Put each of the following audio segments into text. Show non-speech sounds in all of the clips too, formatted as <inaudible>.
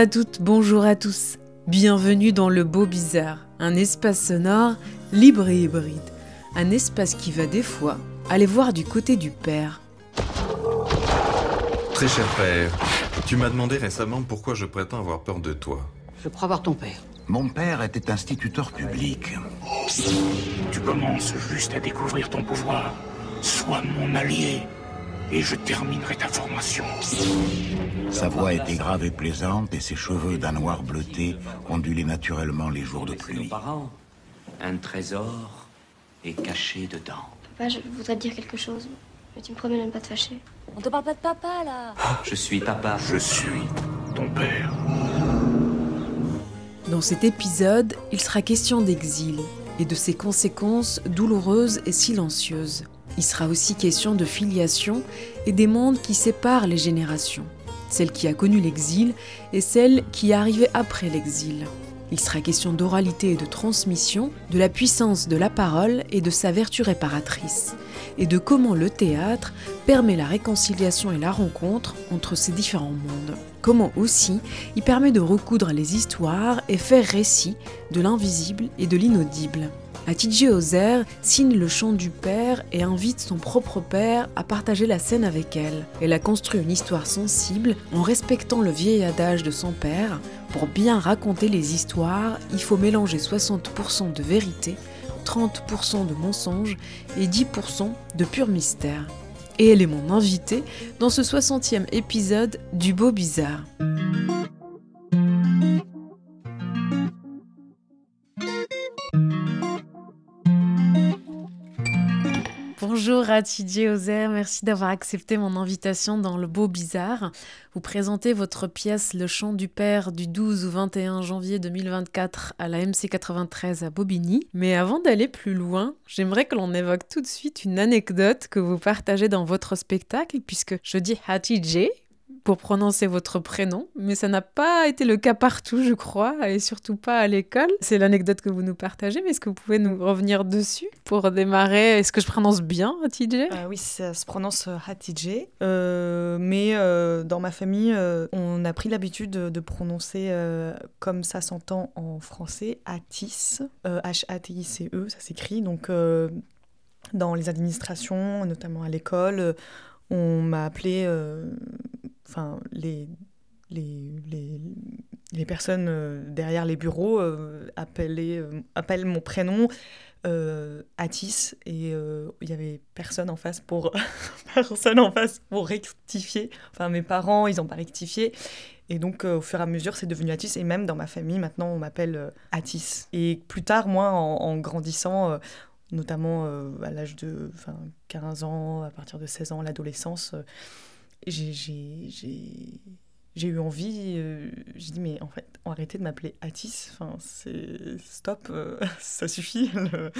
À toutes, bonjour à tous. Bienvenue dans le Beau Bizarre, un espace sonore libre et hybride. Un espace qui va des fois aller voir du côté du père. Très cher père, tu m'as demandé récemment pourquoi je prétends avoir peur de toi. Je crois voir ton père. Mon père était instituteur public. Tu commences juste à découvrir ton pouvoir. Sois mon allié et je terminerai ta formation. Sa voix était grave et plaisante et ses cheveux d'un noir bleuté ondulaient naturellement les jours de Nos pluie. parents, un trésor est caché dedans. Papa, je voudrais te dire quelque chose, mais tu me promets de ne pas te fâcher. On te parle pas de papa là Je suis papa. Je suis ton père. Dans cet épisode, il sera question d'exil et de ses conséquences douloureuses et silencieuses. Il sera aussi question de filiation et des mondes qui séparent les générations, celle qui a connu l'exil et celle qui est arrivée après l'exil. Il sera question d'oralité et de transmission, de la puissance de la parole et de sa vertu réparatrice, et de comment le théâtre permet la réconciliation et la rencontre entre ces différents mondes. Comment aussi il permet de recoudre les histoires et faire récit de l'invisible et de l'inaudible. Atidje Ozer signe le chant du père et invite son propre père à partager la scène avec elle. Elle a construit une histoire sensible en respectant le vieil adage de son père. Pour bien raconter les histoires, il faut mélanger 60% de vérité, 30% de mensonge et 10% de pur mystère. Et elle est mon invitée dans ce 60e épisode du Beau Bizarre. Bonjour Atidje Ozer, merci d'avoir accepté mon invitation dans le Beau Bizarre. Vous présentez votre pièce Le Chant du Père du 12 au 21 janvier 2024 à la MC 93 à Bobigny. Mais avant d'aller plus loin, j'aimerais que l'on évoque tout de suite une anecdote que vous partagez dans votre spectacle, puisque je dis Hatidje pour prononcer votre prénom, mais ça n'a pas été le cas partout, je crois, et surtout pas à l'école. C'est l'anecdote que vous nous partagez, mais est-ce que vous pouvez nous revenir dessus pour démarrer? Est-ce que je prononce bien Hatidje Euh, oui, ça se prononce euh, Hatidje. Euh, mais euh, dans ma famille, euh, on a pris l'habitude de, prononcer euh, comme ça s'entend en français, Atis, euh, H-A-T-I-C-E, ça s'écrit. Donc, euh, dans les administrations, notamment à l'école, euh, on m'a appelé, euh, enfin, les, les, les, personnes euh, derrière les bureaux euh, appelaient, euh, appellent mon prénom euh, Atis et il y avait personne en face pour <laughs> personne en face pour rectifier. Enfin, mes parents, ils n'ont pas rectifié. Et donc, au fur et à mesure, c'est devenu Atis. Et même dans ma famille, maintenant, on m'appelle Atis. Et plus tard, moi, en, grandissant, notamment à l'âge de enfin, 15 ans, à partir de 16 ans, l'adolescence, j'ai- eu envie, euh, j'ai dit, mais en fait, arrêtez de m'appeler Atis. Enfin, c'est stop, euh, <laughs> ça suffit. Le,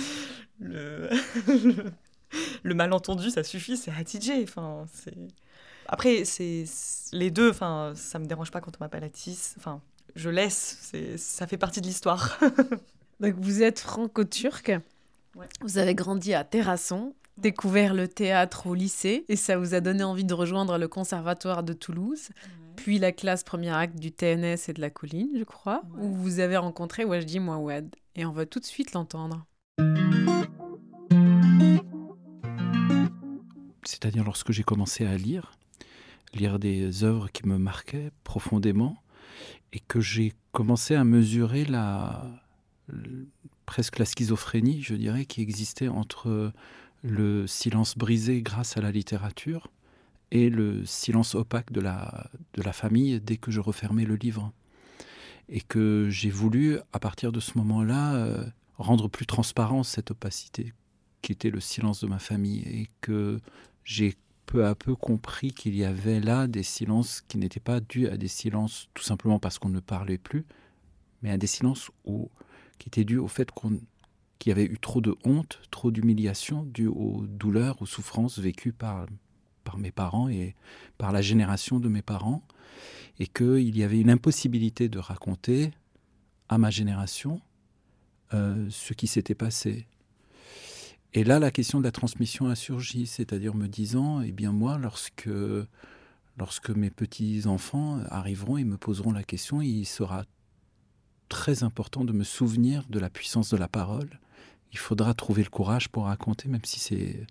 le, le- <laughs> le malentendu, ça suffit, c'est Hatidje. Enfin, c'est... Après, c'est les deux, enfin, ça me dérange pas quand on m'appelle Atis. Enfin, je laisse, ça fait partie de l'histoire. <laughs> Donc vous êtes franco-turc, Ouais. vous avez grandi à Terrasson, découvert le théâtre au lycée et ça vous a donné envie de rejoindre le conservatoire de Toulouse, puis la classe premier acte du TNS et de la colline, je crois, Ouais. où vous avez rencontré Wajdi Mouawad. Et on va tout de suite l'entendre. c'est-à-dire lorsque j'ai commencé à lire, lire des œuvres qui me marquaient profondément, et que j'ai commencé à mesurer la, presque la schizophrénie, je dirais, qui existait entre le silence brisé grâce à la littérature et le silence opaque de la, de la famille dès que je refermais le livre. Et que j'ai voulu, à partir de ce moment-là, euh, rendre plus transparent cette opacité qui était le silence de ma famille et que j'ai peu à peu compris qu'il y avait là des silences qui n'étaient pas dus à des silences tout simplement parce qu'on ne parlait plus, mais à des silences où, qui étaient dus au fait qu'on qu'il y avait eu trop de honte, trop d'humiliation due aux douleurs, aux souffrances vécues par, par mes parents et par la génération de mes parents, et qu'il y avait une impossibilité de raconter à ma génération euh, ce qui s'était passé. Et là, la question de la transmission a surgi, c'est-à-dire me disant, eh bien moi, lorsque, lorsque mes petits-enfants arriveront et me poseront la question, il sera très important de me souvenir de la puissance de la parole. Il faudra trouver le courage pour raconter, même si c'est,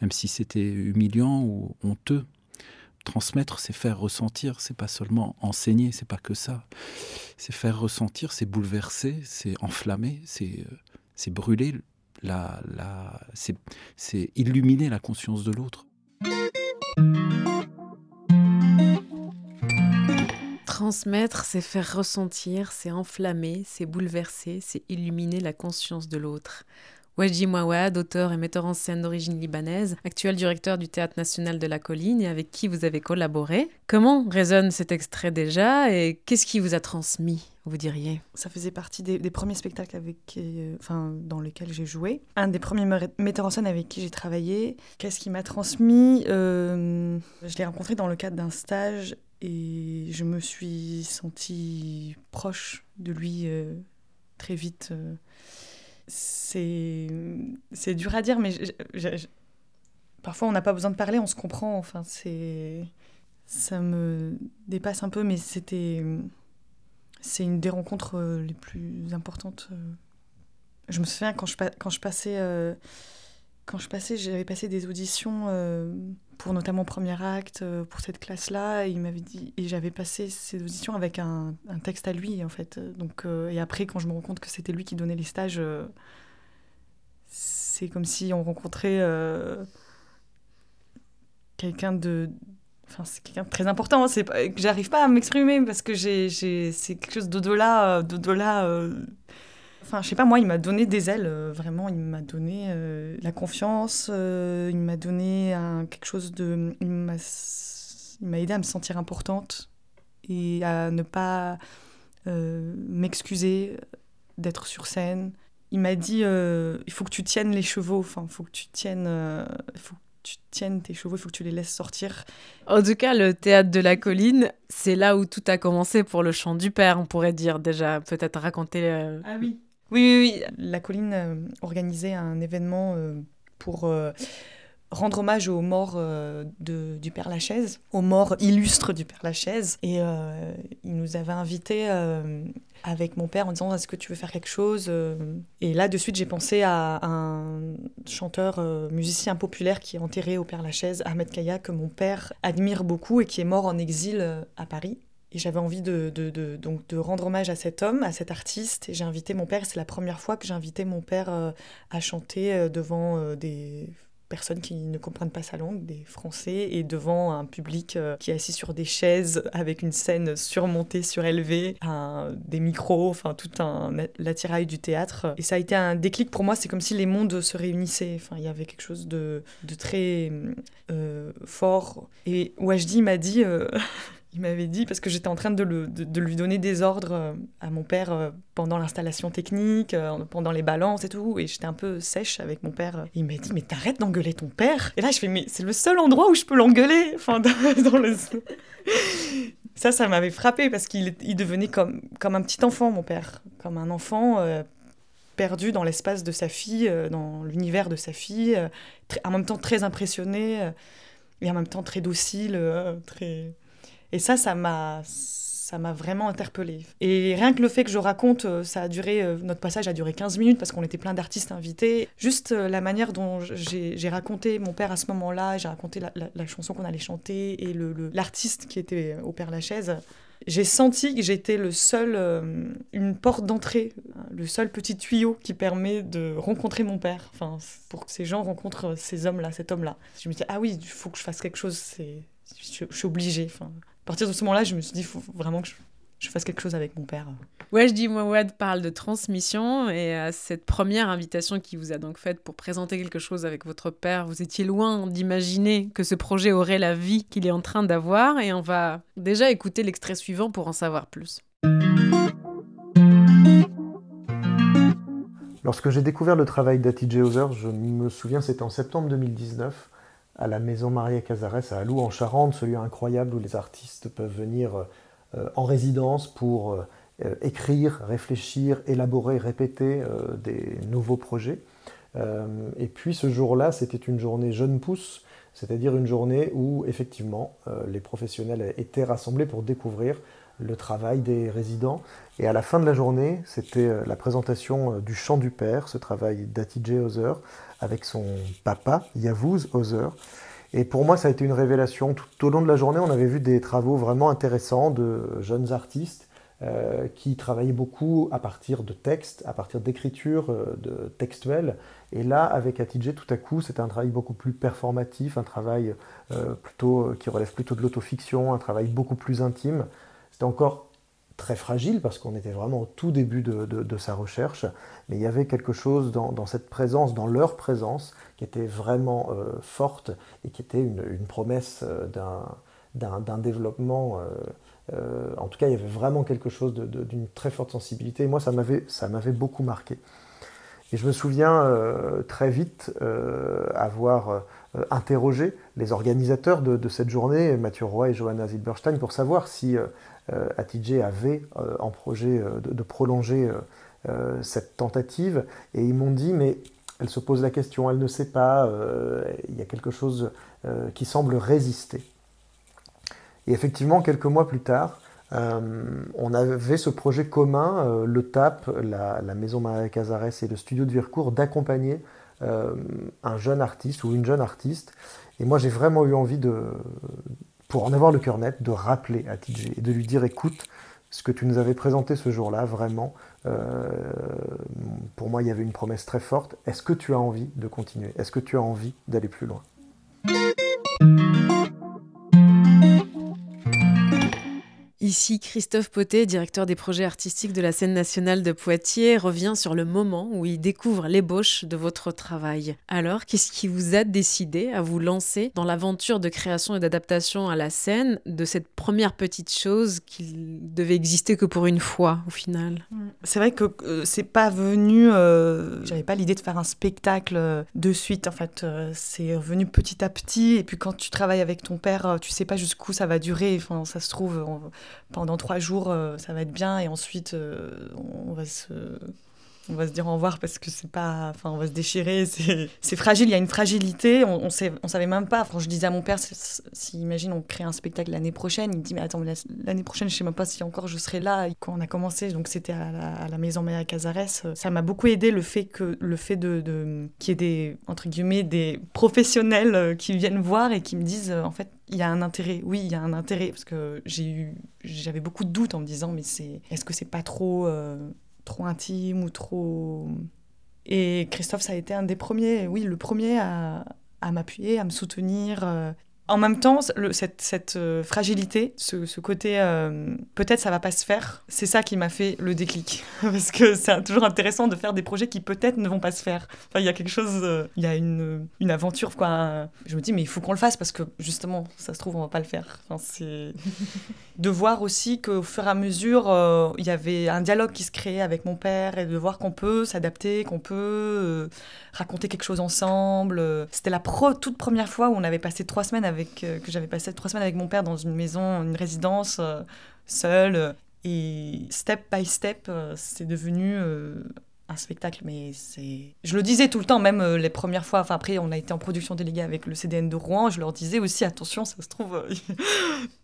même si c'était humiliant ou honteux. Transmettre, c'est faire ressentir, c'est pas seulement enseigner, c'est pas que ça. C'est faire ressentir, c'est bouleverser, c'est enflammer, c'est, c'est brûler la, la, c'est illuminer la conscience de l'autre. Transmettre, c'est faire ressentir, c'est enflammer, c'est bouleverser, c'est illuminer la conscience de l'autre. Wajdi Mouawad, auteur et metteur en scène d'origine libanaise, actuel directeur du Théâtre national de la colline et avec qui vous avez collaboré. Comment résonne cet extrait déjà et qu'est-ce qui vous a transmis, vous diriez? Ça faisait partie des, premiers spectacles avec, euh, enfin, dans lesquels j'ai joué. Un des premiers metteurs en scène avec qui j'ai travaillé. Qu'est-ce qui m'a transmis? Euh, Je l'ai rencontré dans le cadre d'un stage et je me suis sentie proche de lui euh, très vite c'est c'est dur à dire, mais parfois on n'a pas besoin de parler, on se comprend. Enfin, ça me dépasse un peu, mais c'était c'est une des rencontres euh, les plus importantes. Euh. Je me souviens quand je quand je passais euh, quand je passais, j'avais passé des auditions pour notamment premier acte, euh, pour cette classe-là. Il m'avait dit, et j'avais passé ces auditions avec un, texte à lui, en fait. Donc, euh, et après, quand je me rends compte que c'était lui qui donnait les stages, euh, c'est comme si on rencontrait quelqu'un de. Enfin, c'est quelqu'un de très important. Pas, j'arrive pas à m'exprimer parce que j'ai, c'est quelque chose d'au-delà. d'au-delà Enfin, je sais pas, moi, il m'a donné des ailes, euh, vraiment. Il m'a donné euh, la confiance, euh, il m'a donné un, quelque chose de. Il m'a, aidé à me sentir importante et à ne pas m'excuser d'être sur scène. Il m'a dit il faut que tu tiennes les chevaux, enfin, il faut que tu tiennes. faut que tu tiennes tes chevaux, il faut que tu les laisses sortir. En tout cas, le théâtre de la colline, c'est là où tout a commencé pour le chant du père, on pourrait dire déjà, peut-être raconter. Ah oui. Oui, oui, La colline euh, organisait un événement euh, pour euh, rendre hommage aux morts de, du Père Lachaise, aux morts illustres du Père Lachaise. Et il nous avait invités avec mon père en disant Est-ce que tu veux faire quelque chose Et là, de suite, j'ai pensé à un chanteur, musicien populaire qui est enterré au Père Lachaise, Ahmed Kaya, que mon père admire beaucoup et qui est mort en exil à Paris. Et j'avais envie de, donc de rendre hommage à cet homme, à cet artiste. Et j'ai invité mon père. C'est la première fois que j'ai invité mon père euh, à chanter euh, devant euh, des personnes qui ne comprennent pas sa langue, des Français, et devant un public qui est assis sur des chaises avec une scène surmontée, surélevée, des micros, enfin tout un l'attirail du théâtre. Et ça a été un déclic pour moi. C'est comme si les mondes se réunissaient. Enfin, il y avait quelque chose de, de très fort. Et Wajdi m'a dit. <laughs> il m'avait dit, parce que j'étais en train de, lui donner des ordres euh, à mon père euh, pendant l'installation technique, euh, pendant les balances et tout, et j'étais un peu sèche avec mon père. Il m'a dit, mais t'arrêtes d'engueuler ton père. Et là, je fais, mais c'est le seul endroit où je peux l'engueuler <laughs> le... Ça, ça m'avait frappé parce qu'il il devenait comme, comme un petit enfant, mon père, comme un enfant perdu dans l'espace de sa fille, dans l'univers de sa fille, en même temps très impressionné et en même temps très docile, très et ça, ça m'a ça m'a vraiment interpellée. Et rien que le fait que je raconte, euh, ça a duré, euh, notre passage a duré 15 minutes parce qu'on était plein d'artistes invités. Juste euh, la manière dont j'ai raconté mon père à ce moment-là, j'ai raconté la, chanson qu'on allait chanter et l'artiste le, qui était au Père Lachaise, j'ai senti que j'étais le seul, une porte d'entrée, le seul petit tuyau qui permet de rencontrer mon père. Enfin, pour que ces gens rencontrent ces hommes-là, cet homme-là. Je me dis, ah oui, il faut que je fasse quelque chose, je suis obligée. Enfin, à partir de ce moment-là, je me suis dit, il faut vraiment que je, je fasse quelque chose avec mon père. Ouais, je dis Mouawad parle de transmission et à cette première invitation qui vous a donc faite pour présenter quelque chose avec votre père, vous étiez loin d'imaginer que ce projet aurait la vie qu'il est en train d'avoir et on va déjà écouter l'extrait suivant pour en savoir plus. Lorsque j'ai découvert le travail d'Ati Hauser, je me souviens, c'était en septembre 2019, à la maison Maria Cazares à Alou en Charente, ce lieu incroyable où les artistes peuvent venir euh, en résidence pour euh, écrire, réfléchir, élaborer, répéter euh, des nouveaux projets. et puis ce jour-là, c'était une journée jeune pousse, c'est-à-dire une journée où effectivement les professionnels étaient rassemblés pour découvrir le travail des résidents. Et à la fin de la journée, c'était la présentation du chant du père, ce travail d'Atidje Ozer, avec son papa, Yavuz Ozer. Et pour moi, ça a été une révélation. Tout au long de la journée, on avait vu des travaux vraiment intéressants de jeunes artistes euh, qui travaillaient beaucoup à partir de textes, à partir d'écriture euh, de textuelles. Et là, avec Atidje, tout à coup, c'était un travail beaucoup plus performatif, un travail euh, plutôt, qui relève plutôt de l'autofiction, un travail beaucoup plus intime. C'était encore très fragile parce qu'on était vraiment au tout début de, sa recherche, mais il y avait quelque chose dans, cette présence, dans leur présence, qui était vraiment euh, forte et qui était une, promesse euh, d'un développement. Euh, en tout cas, il y avait vraiment quelque chose d'une très forte sensibilité. Et moi, ça m'avait beaucoup marqué. Et je me souviens très vite avoir interrogé les organisateurs de, cette journée, Mathieu Roy et Johanna Zilberstein, pour savoir si Atidje avait euh, en projet euh, de, prolonger cette tentative, et ils m'ont dit, mais elle se pose la question, elle ne sait pas, il y a quelque chose qui semble résister. Et effectivement, quelques mois plus tard, on avait ce projet commun, le TAP, la, Maison Maria Cazares et le studio de Vircourt, d'accompagner un jeune artiste ou une jeune artiste. Et moi, j'ai vraiment eu envie de, pour en avoir le cœur net, de rappeler à TJ et de lui dire écoute, ce que tu nous avais présenté ce jour-là, vraiment, euh, pour moi, il y avait une promesse très forte. Est-ce que tu as envie de continuer? Est-ce que tu as envie d'aller plus loin? Ici, Christophe Potet, directeur des projets artistiques de la scène nationale de Poitiers, revient sur le moment où il découvre l'ébauche de votre travail. Alors, qu'est-ce qui vous a décidé à vous lancer dans l'aventure de création et d'adaptation à la scène de cette première petite chose qui devait exister que pour une fois au final? C'est vrai que euh, c'est pas venu. Euh, j'avais pas l'idée de faire un spectacle euh, de suite. En fait, c'est venu petit à petit. Et puis quand tu travailles avec ton père, tu sais pas jusqu'où ça va durer. Enfin, ça se trouve pendant trois jours, euh, ça va être bien, et ensuite, euh, on va se on va se dire au revoir parce que c'est pas. Enfin, on va se déchirer, <laughs> c'est fragile, il y a une fragilité, on, on, on savait même pas. Enfin, je disais à mon père, si, imagine, on crée un spectacle l'année prochaine, il me dit, mais attends, l'année prochaine, je sais même pas si encore je serai là. quand on a commencé, donc c'était à la, maison Maya Cazares, ça m'a beaucoup aidé le fait que le fait de, de qu'il y ait des, entre guillemets, des professionnels euh, qui viennent voir et qui me disent, en fait, il y a un intérêt. Oui, il y a un intérêt parce que j'ai eu, j'avais beaucoup de doutes en me disant, mais c'est, est-ce que c'est pas trop, euh, trop intime ou trop. Et Christophe, ça a été un des premiers, oui, le premier à, m'appuyer, à me soutenir. En même temps, cette, cette euh, fragilité, ce, ce côté euh, peut-être ça va pas se faire, c'est ça qui m'a fait le déclic. <laughs> Parce que c'est toujours intéressant de faire des projets qui peut-être ne vont pas se faire. Enfin, il y a quelque chose, euh, il y a une, une aventure, quoi. Je me dis, mais il faut qu'on le fasse parce que justement, ça se trouve, on va pas le faire. Enfin, c'est <laughs> de voir aussi qu'au fur et à mesure, il y avait un dialogue qui se créait avec mon père et de voir qu'on peut s'adapter, qu'on peut raconter quelque chose ensemble. C'était la toute première fois où on avait passé trois semaines avec, euh, que j'avais passé trois semaines avec mon père dans une maison, une résidence, euh, seule. Et step by step, euh, c'est devenu un spectacle, mais c'est. Je le disais tout le temps, même les premières fois. Enfin, après, on a été en production déléguée avec le CDN de Rouen. Je leur disais aussi, attention, ça se trouve,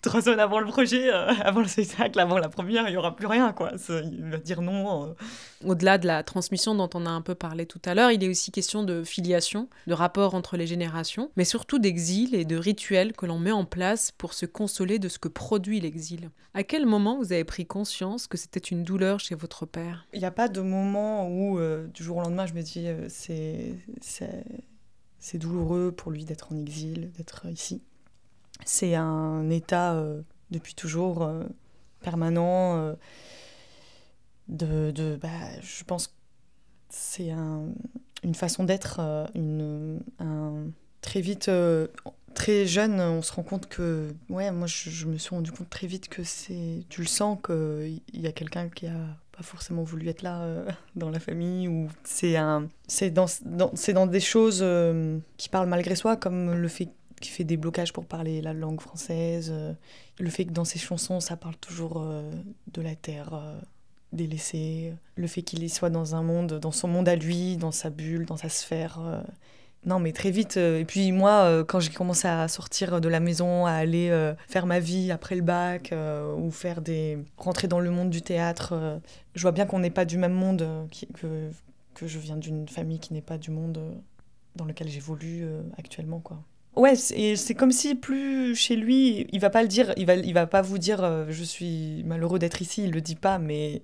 trois semaines avant le projet, avant le spectacle, avant la première, il n'y aura plus rien, quoi. Il va dire non. Au-delà de la transmission dont on a un peu parlé tout à l'heure, il est aussi question de filiation, de rapport entre les générations, mais surtout d'exil et de rituels que l'on met en place pour se consoler de ce que produit l'exil. À quel moment vous avez pris conscience que c'était une douleur chez votre père? Il n'y a pas de moment où, euh, du jour au lendemain, je me dis euh, c'est, c'est, douloureux pour lui d'être en exil, d'être ici. C'est un état euh, depuis toujours permanent. de, de bah, je pense que c'est un, une façon d'être, une, un, très vite, très jeune, on se rend compte que, ouais, moi je, me suis rendu compte très vite que c'est, tu le sens qu'il y a quelqu'un qui a pas forcément voulu être là euh, <laughs> dans la famille ou c'est un, c'est dans, c'est dans des choses euh, qui parlent malgré soi, comme le fait qu'il fait des blocages pour parler la langue française, euh, le fait que dans ses chansons ça parle toujours de la terre délaissée, le fait qu'il soit dans un monde, dans son monde à lui, dans sa bulle, dans sa sphère non, mais très vite. Euh, et puis moi, euh, quand j'ai commencé à sortir de la maison, à aller euh, faire ma vie après le bac, ou faire des... rentrer dans le monde du théâtre, je vois bien qu'on n'est pas du même monde, que, que je viens d'une famille qui n'est pas du monde dans lequel j'évolue actuellement, quoi. Ouais, c'est comme si plus chez lui, il va pas le dire, il va, il va pas vous dire je suis malheureux d'être ici, il le dit pas, mais,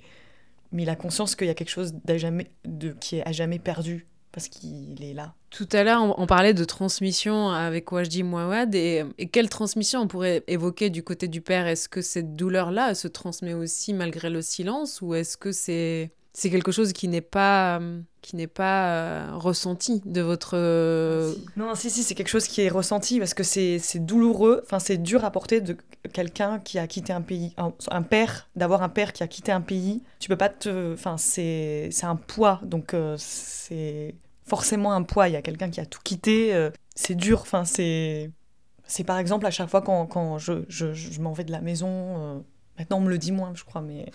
mais il a conscience qu'il y a quelque chose jamais, de, qui est à jamais perdu parce qu'il est là. Tout à l'heure, on, parlait de transmission avec Wajdi Mouawad. Et, et, quelle transmission on pourrait évoquer du côté du père? Est-ce que cette douleur-là se transmet aussi malgré le silence Ou est-ce que c'est c'est quelque chose qui n'est pas qui n'est pas euh, ressenti de votre euh, non si si c'est quelque chose qui est ressenti parce que c'est douloureux enfin c'est dur à porter de quelqu'un qui a quitté un pays un, père d'avoir un père qui a quitté un pays tu peux pas te enfin c'est c'est un poids donc euh, c'est forcément un poids. Il y a quelqu'un qui a tout quitté. Euh, c'est dur. Enfin, c'est. C'est par exemple à chaque fois quand, quand je, je, je m'en vais de la maison. Euh, maintenant, on me le dit moins, je crois, mais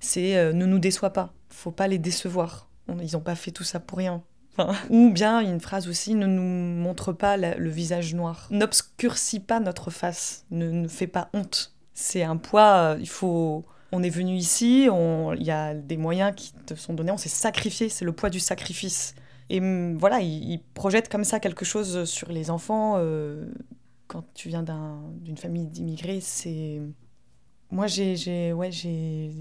c'est euh, ne nous déçois pas. Faut pas les décevoir. ils n'ont pas fait tout ça pour rien. <laughs> ou bien une phrase aussi ne nous montre pas le visage noir. N'obscurcis pas notre face. Ne, ne fais pas honte. C'est un poids. il faut on est venu ici, il y a des moyens qui te sont donnés, on s'est sacrifié, c'est le poids du sacrifice. Et voilà, il, projette comme ça quelque chose sur les enfants. Euh, quand tu viens d'une famille d'immigrés, c'est. Moi, j'ai. Ouais, j'ai.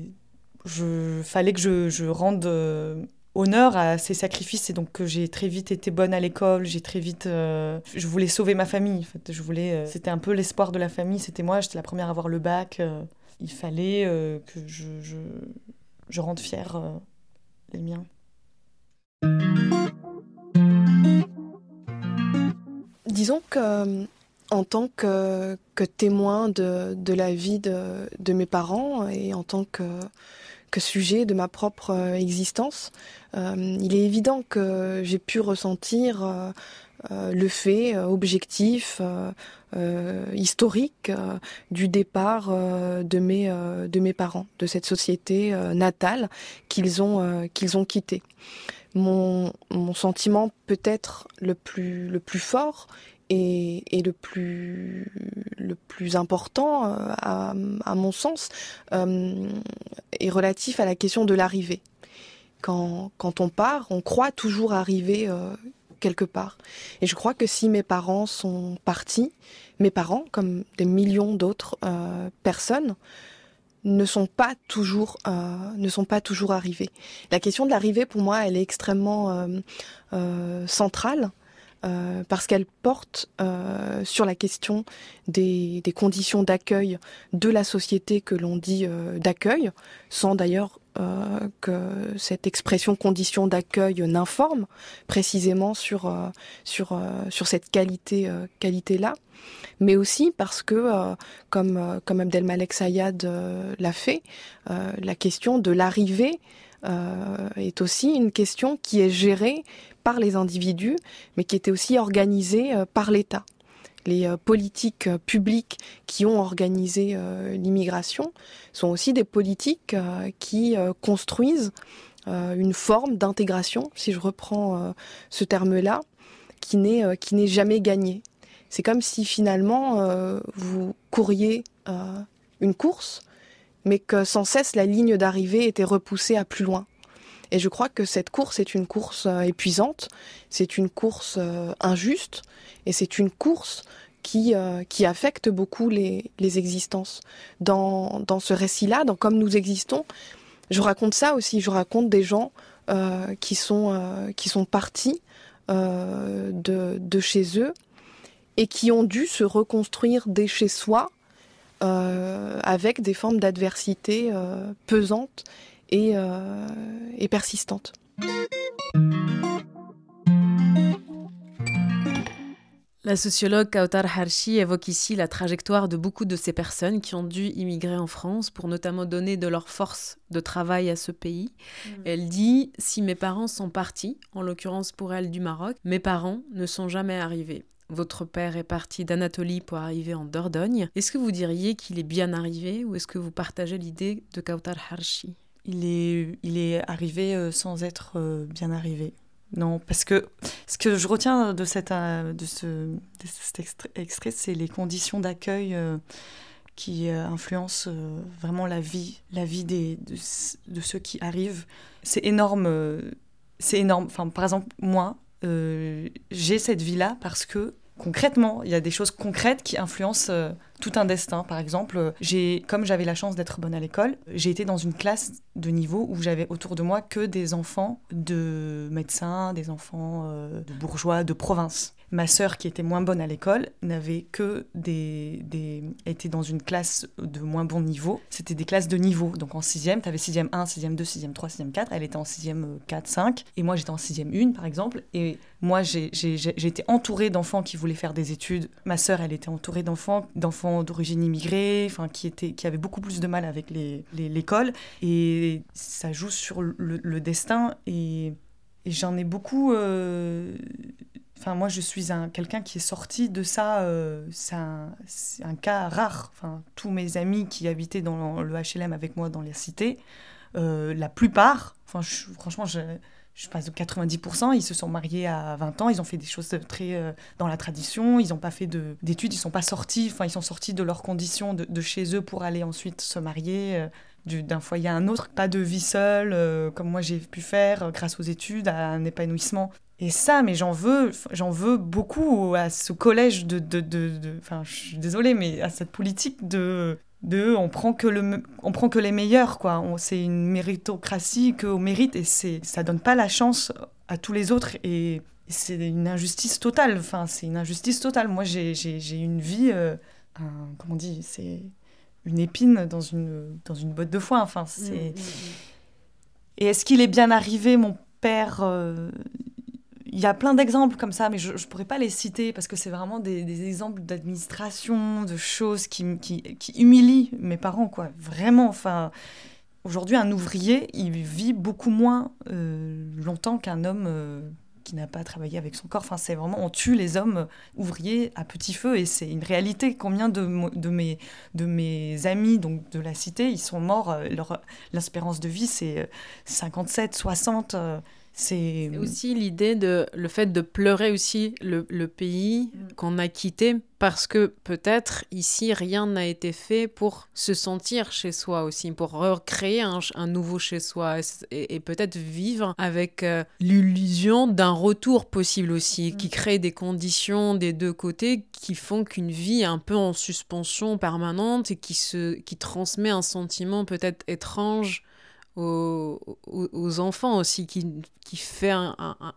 Je fallait que je, je rende euh, honneur à ces sacrifices et donc j'ai très vite été bonne à l'école j'ai très vite euh, je voulais sauver ma famille en fait je voulais c'était un peu l'espoir de la famille c'était moi j'étais la première à avoir le bac il fallait que je, je, je rende fier les miens Disons que en tant que, témoin de, la vie de, mes parents et en tant que, sujet de ma propre existence, euh, il est évident que j'ai pu ressentir euh, euh, le fait objectif, historique du départ de, mes, parents, de cette société natale qu'ils ont, qu'ils quittée. Mon, sentiment peut-être le plus fort et, le plus le plus important euh, à, mon sens euh, est relatif à la question de l'arrivée. Quand, quand on part, on croit toujours arriver euh, quelque part. Et je crois que si mes parents sont partis, mes parents, comme des millions d'autres personnes, ne sont pas toujours ne sont pas toujours arrivés. La question de l'arrivée pour moi elle est extrêmement centrale parce qu'elle porte sur la question des, conditions d'accueil de la société que l'on dit d'accueil, sans d'ailleurs que cette expression condition d'accueil n'informe précisément sur sur sur cette qualité qualité là mais aussi parce que, euh, comme, euh, comme Abdelmalek Sayad euh, l'a fait, la question de l'arrivée est aussi une question qui est gérée par les individus, mais qui était aussi organisée par l'État. Les politiques publiques qui ont organisé l'immigration sont aussi des politiques qui construisent une forme d'intégration, si je reprends ce terme-là, qui n'est qui n'est jamais gagnée. C'est comme si finalement euh, vous couriez euh, une course, mais que sans cesse la ligne d'arrivée était repoussée à plus loin. Et je crois que cette course est une course euh, épuisante, c'est une course injuste, et c'est une course qui, qui affecte beaucoup les, les existences. Dans, dans ce récit-là, dans Comme nous existons, je raconte ça aussi, je raconte des gens qui, sont, qui sont partis de, de chez eux et qui ont dû se reconstruire des chez soi avec des formes d'adversité pesantes et, et persistantes. La sociologue Kautar Harshi évoque ici la trajectoire de beaucoup de ces personnes qui ont dû immigrer en France pour notamment donner de leur force de travail à ce pays. Mm. Elle dit Si mes parents sont partis, en l'occurrence pour elle du Maroc, mes parents ne sont jamais arrivés. Votre père est parti d'Anatolie pour arriver en Dordogne. Est-ce que vous diriez qu'il est bien arrivé ou est-ce que vous partagez l'idée de Kautar Harshi? Il est, il est arrivé euh, sans être euh, bien arrivé. Non, parce que ce que je retiens de, cette, euh, de, ce, de cet extrait, c'est les conditions d'accueil qui influencent vraiment la vie, la vie des, de, ceux qui arrivent. C'est énorme. c'est énorme. Enfin, par exemple, moi, j'ai cette vie-là parce que concrètement, il y a des choses concrètes qui influencent tout un destin. Par exemple, j'ai, comme j'avais la chance d'être bonne à l'école, j'ai été dans une classe de niveau où j'avais autour de moi que des enfants de médecins, des enfants euh, de bourgeois, de province. Ma sœur, qui était moins bonne à l'école, n'avait que des, des... était dans une classe de moins bon niveau. C'était des classes de niveau. Donc en sixième, tu avais sixième 1, sixième 2, sixième 3, sixième 4. Elle était en sixième 4, 5. Et moi, j'étais en sixième 1, par exemple. Et moi, j'ai été entourée d'enfants qui voulaient faire des études. Ma sœur, elle était entourée d'enfants, d'enfants d'origine immigrée, enfin, qui, étaient, qui avaient beaucoup plus de mal avec l'école. Et ça joue sur le, destin. Et, j'en ai beaucoup... Euh, Enfin, moi, je suis un, quelqu'un qui est sorti de ça. Euh, c'est un, cas rare. Enfin, tous mes amis qui habitaient dans le HLM avec moi dans les cités, euh, la plupart, enfin, franchement, je, je de 90%, ils se sont mariés à 20 ans, ils ont fait des choses très euh, dans la tradition, ils n'ont pas fait d'études, ils sont pas sortis, enfin, ils sont sortis de leurs conditions de, chez eux pour aller ensuite se marier d'un foyer à un autre. Pas de vie seule, comme moi j'ai pu faire grâce aux études, à un épanouissement et ça, mais j'en veux, j'en veux beaucoup à ce collège de, de, de, enfin, je suis désolée, mais à cette politique de, de, on prend que le, on prend que les meilleurs, quoi. C'est une méritocratie que au mérite, et c'est, ça donne pas la chance à tous les autres, et, c'est une injustice totale. Enfin, c'est une injustice totale. Moi, j'ai, j'ai, j'ai une vie, euh, comment on dit, c'est une épine dans une, dans une botte de foin. Enfin, c'est. Mmh, mmh, mmh. Et est-ce qu'il est bien arrivé, mon père euh, il y a plein d'exemples comme ça, mais je ne pourrais pas les citer parce que c'est vraiment des, exemples d'administration, de choses qui, qui, qui, humilient mes parents, quoi. Vraiment, enfin. Aujourd'hui, un ouvrier, il vit beaucoup moins euh, longtemps qu'un homme euh, qui n'a pas travaillé avec son corps. Enfin, c'est vraiment, on tue les hommes ouvriers à petit feu et c'est une réalité. Combien de, de, mes, de mes amis donc de la cité, ils sont morts, euh, l'espérance de vie, c'est 57, 60. C'est aussi l'idée de le fait de pleurer aussi le, le pays mm. qu'on a quitté parce que peut-être ici rien n'a été fait pour se sentir chez soi aussi, pour recréer un, un nouveau chez soi et, peut-être vivre avec euh, l'illusion d'un retour possible aussi, mm. qui crée des conditions des deux côtés qui font qu'une vie un peu en suspension permanente et qui, se, qui transmet un sentiment peut-être étrange aux, enfants aussi, qui, qui fait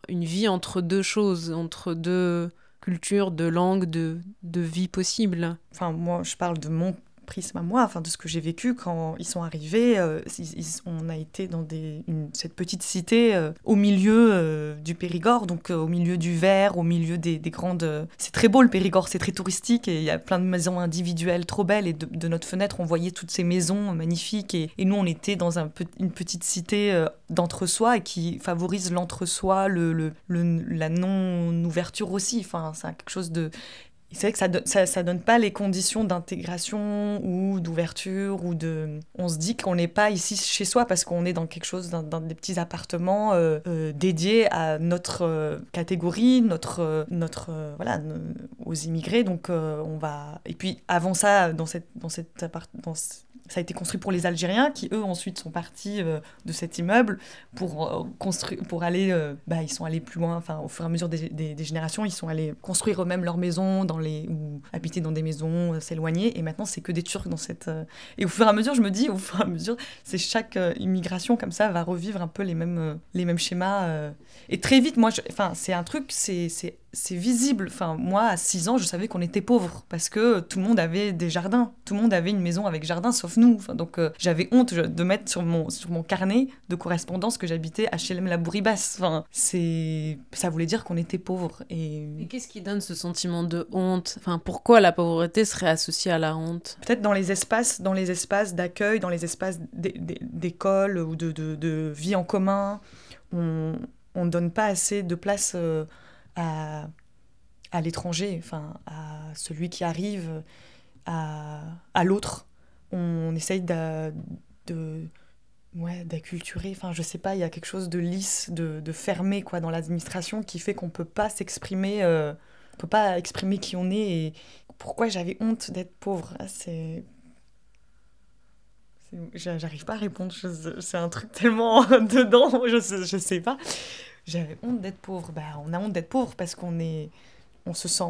une vie entre deux choses, entre deux cultures, de langues, de, de vie possible. Enfin, moi, je parle de mon prisme à moi, enfin de ce que j'ai vécu quand ils sont arrivés. Euh, on a été dans cette petite cité euh, au milieu euh, du Périgord, donc au milieu du verre, au milieu des, grandes. C'est très beau le Périgord, c'est très touristique et il y a plein de maisons individuelles trop belles et de, notre fenêtre on voyait toutes ces maisons magnifiques et, nous on était dans un, une petite cité d'entre-soi et qui favorise l'entre-soi, le, le, la non-ouverture aussi. Enfin, c'est quelque chose de c'est vrai que ça, ça, ça, donne pas les conditions d'intégration ou d'ouverture ou de. On se dit qu'on n'est pas ici chez soi parce qu'on est dans quelque chose, dans, des petits appartements euh, euh, dédiés à notre euh, catégorie, notre, notre voilà, aux immigrés. Donc on va. Et puis avant ça, dans cette, dans cette appart... dans ça a été construit pour les Algériens qui, eux, ensuite sont partis euh, de cet immeuble pour, euh, construire, pour aller. Euh, bah, ils sont allés plus loin, enfin, au fur et à mesure des, des, générations, ils sont allés construire eux-mêmes leurs maisons dans les, ou habiter dans des maisons, s'éloigner. Et maintenant, c'est que des Turcs dans cette. Et au fur et à mesure, je me dis, au fur et à mesure, c'est chaque immigration comme ça va revivre un peu les mêmes, les mêmes schémas. Et très vite, moi, enfin, c'est un truc, c'est c'est visible. Enfin, moi, à 6 ans, je savais qu'on était pauvres parce que tout le monde avait des jardins. Tout le monde avait une maison avec jardin, sauf nous. Enfin, donc, euh, j'avais honte de mettre sur mon, sur mon carnet de correspondance que j'habitais à HLM La Bourribasse. Enfin, c'est... Ça voulait dire qu'on était pauvres. Et, Et qu'est-ce qui donne ce sentiment de honte? Enfin, pourquoi la pauvreté serait associée à la honte? Peut-être dans les espaces, dans les espaces d'accueil, dans les espaces d'école ou de, de, de, vie en commun, on ne donne pas assez de place euh, à, à l'étranger, enfin, à celui qui arrive, à, à l'autre. On essaye de, ouais, d'acculturer, enfin, je sais pas, il y a quelque chose de lisse, de, de fermé, quoi, dans l'administration qui fait qu'on peut pas s'exprimer, euh, on peut pas exprimer qui on est et pourquoi j'avais honte d'être pauvre. Ah, c'est J'arrive pas à répondre, c'est un truc tellement <laughs> dedans, je sais, je sais pas. J'avais honte d'être pauvre. Bah, on a honte d'être pauvre parce qu'on est, on se sent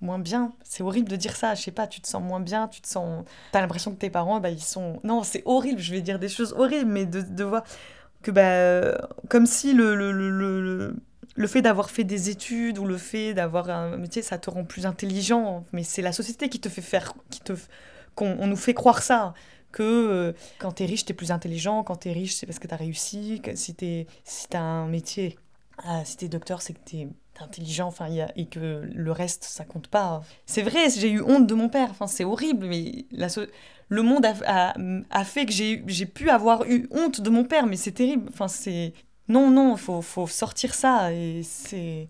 moins bien. C'est horrible de dire ça. Je sais pas, tu te sens moins bien, tu te sens. T'as l'impression que tes parents, bah, ils sont. Non, c'est horrible. Je vais dire des choses horribles, mais de, de voir que bah, comme si le, le, le, le, fait d'avoir fait des études ou le fait d'avoir un métier, ça te rend plus intelligent. Mais c'est la société qui te fait faire, qui te qu'on on nous fait croire ça que euh, quand t'es riche, t'es plus intelligent, quand t'es riche, c'est parce que t'as réussi, que si t'es si t'as un métier, ah, si t'es docteur, c'est que t'es intelligent, enfin, y a, et que le reste, ça compte pas. C'est vrai, j'ai eu honte de mon père, enfin, c'est horrible, mais la le monde a, a, a fait que j'ai pu avoir eu honte de mon père, mais c'est terrible, enfin, c'est... Non, non, faut, faut sortir ça, et c'est...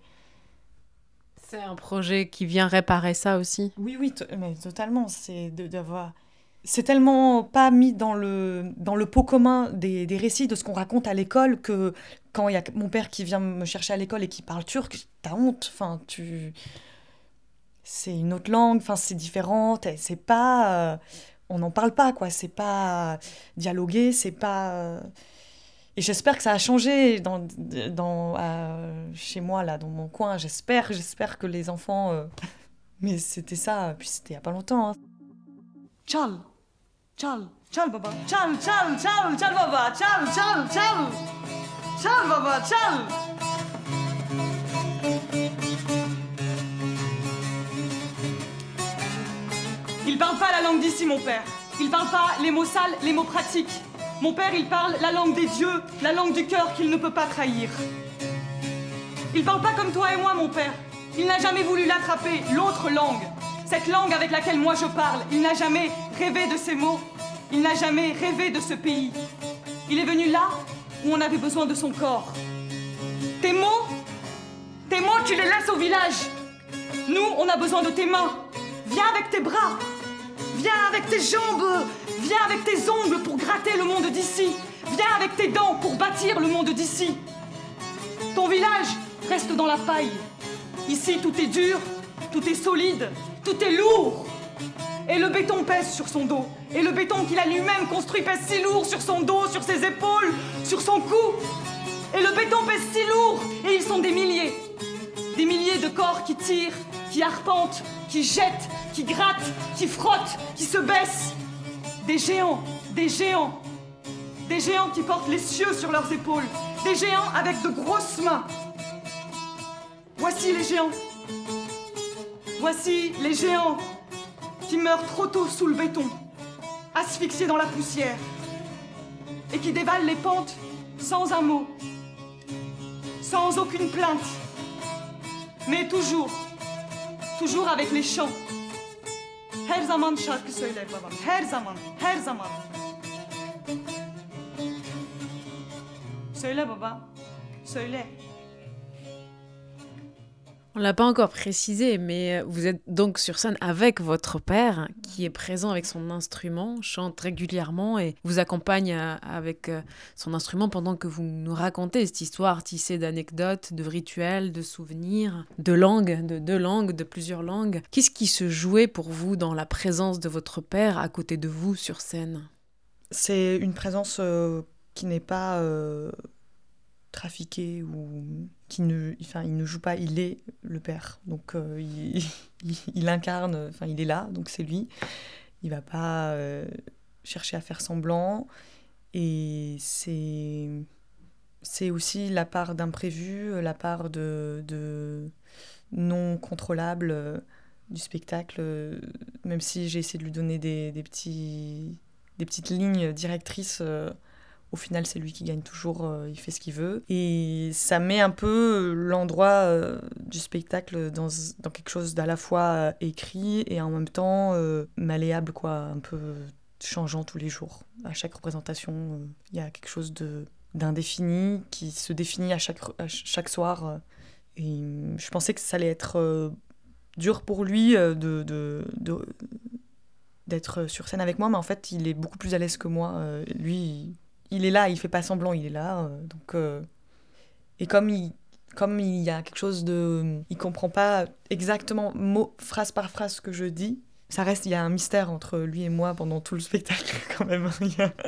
C'est un projet qui vient réparer ça aussi? Oui, oui, mais totalement. C'est d'avoir. C'est tellement pas mis dans le, dans le pot commun des, des récits de ce qu'on raconte à l'école que quand il y a mon père qui vient me chercher à l'école et qui parle turc, t'as honte. Enfin, tu. C'est une autre langue, enfin, c'est différent. C'est pas. Euh, on n'en parle pas, quoi. C'est pas dialoguer, c'est pas. Euh, et j'espère que ça a changé dans, dans, chez moi, là, dans mon coin. J'espère, j'espère que les enfants... Euh, <laughs> mais c'était ça, puis c'était il n'y a pas longtemps. Hein. Tchal, tchal, tchal baba, tchal, tchal, tchal, tchal baba, tchal, tchal, tchal, tchal baba, tchal. Il parle pas la langue d'ici, mon père. Il parle pas les mots sales, les mots pratiques. Mon père, il parle la langue des dieux, la langue du cœur qu'il ne peut pas trahir. Il parle pas comme toi et moi, mon père. Il n'a jamais voulu l'attraper, l'autre langue. Cette langue avec laquelle moi je parle. Il n'a jamais rêvé de ces mots. Il n'a jamais rêvé de ce pays. Il est venu là où on avait besoin de son corps. Tes mots, tes mots, tu les laisses au village. Nous, on a besoin de tes mains. Viens avec tes bras. Viens avec tes jambes. Viens avec tes ongles pour gratter le monde d'ici. Viens avec tes dents pour bâtir le monde d'ici. Ton village reste dans la paille. Ici, tout est dur, tout est solide, tout est lourd. Et le béton pèse sur son dos. Et le béton qu'il a lui-même construit pèse si lourd sur son dos, sur ses épaules, sur son cou. Et le béton pèse si lourd. Et ils sont des milliers. Des milliers de corps qui tirent, qui arpentent, qui jettent, qui grattent, qui frottent, qui se baissent. Des géants, des géants. Des géants qui portent les cieux sur leurs épaules. Des géants avec de grosses mains. Voici les géants. Voici les géants qui meurent trop tôt sous le béton, asphyxiés dans la poussière, et qui dévalent les pentes sans un mot, sans aucune plainte, mais toujours, toujours avec les chants Her zaman şarkı söyler babam. Her zaman. Söyle baba, söyle. On l'a pas encore précisé, mais vous êtes donc sur scène avec votre père, qui est présent avec son instrument, chante régulièrement et vous accompagne euh, avec euh, son instrument pendant que vous nous racontez cette histoire tissée d'anecdotes, de rituels, de souvenirs, de langues, de deux langues, de plusieurs langues. Qu'est-ce qui se jouait pour vous dans la présence de votre père à côté de vous sur scène? C'est une présence euh, qui n'est pas trafiqué ou qui ne, enfin, il ne joue pas, il est le père. Donc euh, <laughs> il, incarne, enfin il est là, donc c'est lui. Il va pas euh, chercher à faire semblant et c'est c'est aussi la part d'imprévu, la part de, de non contrôlable euh, du spectacle, même si j'ai essayé de lui donner des, des, petits, des petites lignes directrices. Au final, c'est lui qui gagne toujours, euh, il fait ce qu'il veut. Et ça met un peu l'endroit euh, du spectacle dans, quelque chose d'à la fois euh, écrit et en même temps malléable, quoi, un peu changeant tous les jours. À chaque représentation, il y a quelque chose d'indéfini qui se définit à chaque, chaque soir. Et je pensais que ça allait être dur pour lui d'être sur scène avec moi, mais en fait, il est beaucoup plus à l'aise que moi. Lui, il, est là, il fait pas semblant, il est là. euh, donc, euh, et comme il, comme il y a quelque chose de, il comprend pas exactement mot, phrase par phrase ce que je dis. Ça reste, il y a un mystère entre lui et moi pendant tout le spectacle <laughs> quand même. A- <laughs>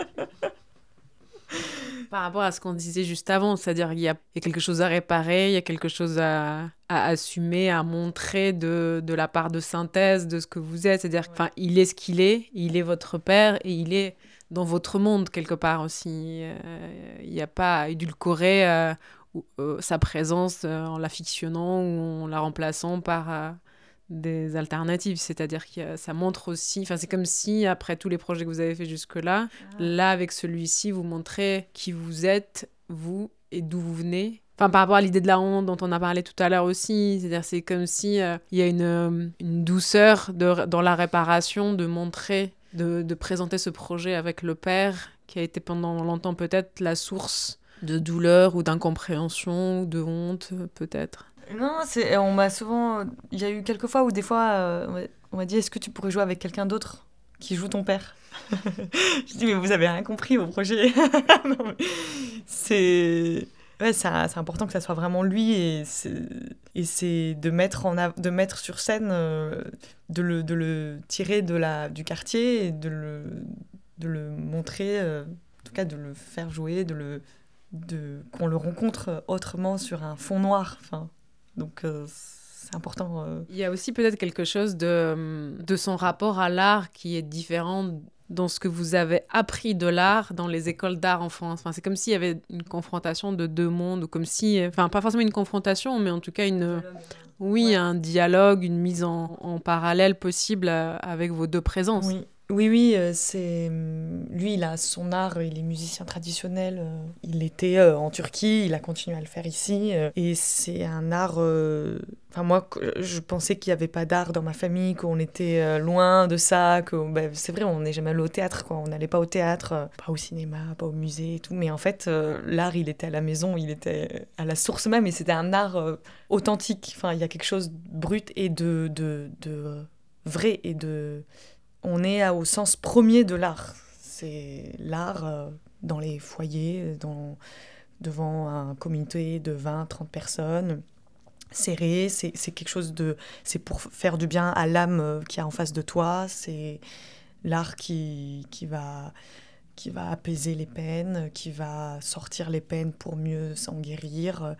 Par rapport à ce qu'on disait juste avant, c'est-à-dire qu'il y y a quelque chose à réparer, il y a quelque chose à, à assumer, à montrer de, de la part de synthèse de ce que vous êtes. C'est-à-dire enfin, il est ce qu'il est, il est votre père et il est dans votre monde quelque part aussi. Euh, Il n'y a pas à édulcorer euh, euh, sa présence en la fictionnant ou en la remplaçant par des alternatives. C'est-à-dire que ça montre aussi, enfin c'est comme si après tous les projets que vous avez fait jusque-là, là avec celui-ci, vous montrez qui vous êtes, vous, et d'où vous venez. Enfin, par rapport à l'idée de la honte dont on a parlé tout à l'heure aussi, c'est-à-dire c'est comme si euh, il y a une, une douceur de, dans la réparation de montrer, de, présenter ce projet avec le père qui a été pendant longtemps peut-être la source de douleur ou d'incompréhension ou de honte peut-être. Non, c'est, on m'a souvent. Il y a eu quelques fois où des fois, euh, on m'a- dit Est-ce que tu pourrais jouer avec quelqu'un d'autre qui joue ton père <laughs> Je dis Mais vous avez rien compris au projet. <laughs> C'est. Ouais, c'est important que ça soit vraiment lui et c'est, de, mettre en de mettre sur scène, euh, de, le, de le tirer de la, du quartier et de le, de le montrer, euh, en tout cas de le faire jouer, de le, de, qu'on le rencontre autrement sur un fond noir. Enfin, donc euh, c'est important. Il y a aussi peut-être quelque chose de, de son rapport à l'art qui est différent dans ce que vous avez appris de l'art dans les écoles d'art en France. Enfin, c'est comme s'il y avait une confrontation de deux mondes, ou comme si, enfin, pas forcément une confrontation, mais en tout cas une, oui, un dialogue, une mise en, en parallèle possible euh, avec vos deux présences. Oui, oui, oui, euh, c'est lui, il a son art, il est musicien traditionnel. euh, il était euh, en Turquie, il a continué à le faire ici, et c'est un art. Enfin, moi, je pensais qu'il n'y avait pas d'art dans ma famille, qu'on était loin de ça, que ben, c'est vrai, on n'est jamais allé au théâtre, quoi. On n'allait pas au théâtre, pas au cinéma, pas au musée et tout. Mais en fait, l'art, il était à la maison, il était à la source même, et c'était un art authentique. Enfin, il y a quelque chose de brut et de, de, de vrai et de on est au sens premier de l'art. C'est l'art euh, dans les foyers, dans, devant un comité de 20, 30 personnes, serré. C'est quelque chose de. C'est pour faire du bien à l'âme euh, qui est en face de toi. C'est l'art qui, qui, va, qui va apaiser les peines, qui va sortir les peines pour mieux s'en guérir.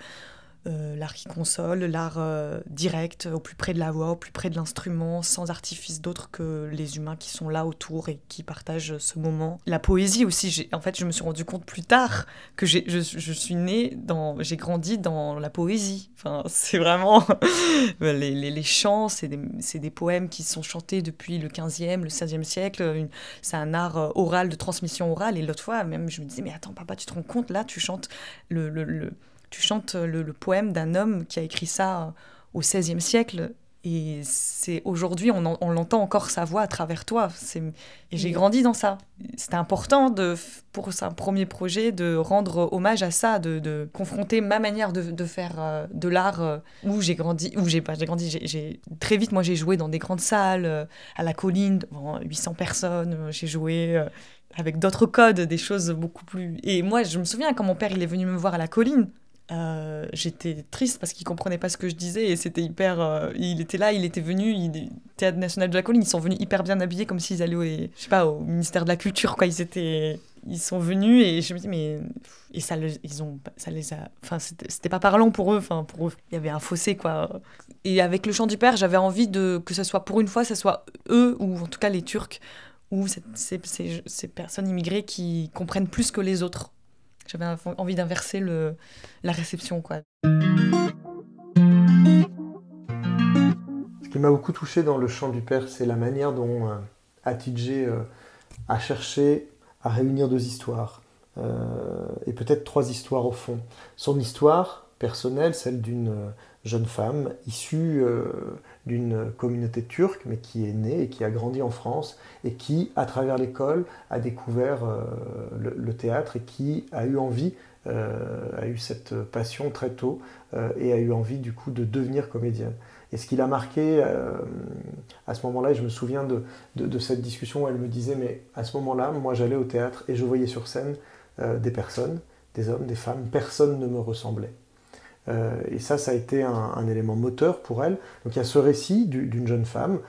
Euh, l'art qui console, l'art euh, direct, au plus près de la voix, au plus près de l'instrument, sans artifice d'autre que les humains qui sont là autour et qui partagent ce moment. La poésie aussi, en fait, je me suis rendu compte plus tard que je, je suis née dans, j'ai grandi dans la poésie. Enfin, <laughs> c'est vraiment <laughs> les, les, chants, c'est des, des poèmes qui sont chantés depuis le 15e, le 16e siècle. C'est un art euh, oral, de transmission orale. Et l'autre fois, même, je me disais, mais attends, papa, tu te rends compte, là, tu chantes le, le, le- tu chantes le, le poème d'un homme qui a écrit ça au XVIe siècle. Et c'est aujourd'hui, on, en- on l'entend encore sa voix à travers toi. C'est- Et j'ai grandi dans ça. C'était important de, pour un premier projet de rendre hommage à ça, de, de confronter ma manière de, de faire euh, de l'art euh, où j'ai grandi, où j'ai pas j'ai grandi. j'ai- très vite, moi, j'ai joué dans des grandes salles, euh, à la colline, devant 800 personnes. J'ai joué avec d'autres codes, des choses beaucoup plus. Et moi, je me souviens quand mon père il est venu me voir à la colline. Euh, j'étais triste parce qu'il comprenait pas ce que je disais et c'était hyper euh, il était là il était venu il théâtre national de la colline ils sont venus hyper bien habillés comme s'ils allaient au, ministère de la culture quoi. Ils étaient ils sont venus et je me dis mais et ça ils ont ça les a enfin c'était pas parlant pour eux enfin pour eux. Il y avait un fossé quoi. Et avec le chant du père j'avais envie de que ce soit pour une fois ce soit eux ou en tout cas les turcs ou ces personnes immigrées qui comprennent plus que les autres j'avais envie d'inverser le la réception quoi. Ce qui m'a beaucoup touché dans le chant du père, c'est la manière dont euh, euh, a cherché à réunir deux histoires, euh, et peut-être trois histoires au fond. Son histoire personnelle, celle d'une euh, jeune femme issue d'une communauté turque, mais qui est née et qui a grandi en France, et qui, à travers l'école, a découvert le, théâtre et qui a eu envie, a eu cette passion très tôt, et a eu envie du coup de devenir comédienne. Et ce qui l'a marqué euh, à ce moment-là, et je me souviens de, de, cette discussion où elle me disait, mais à ce moment-là, moi j'allais au théâtre et je voyais sur scène euh, des personnes, des hommes, des femmes, personne ne me ressemblait. Euh, et ça, ça a été un, élément moteur pour elle. Donc il y a ce récit d'une jeune femme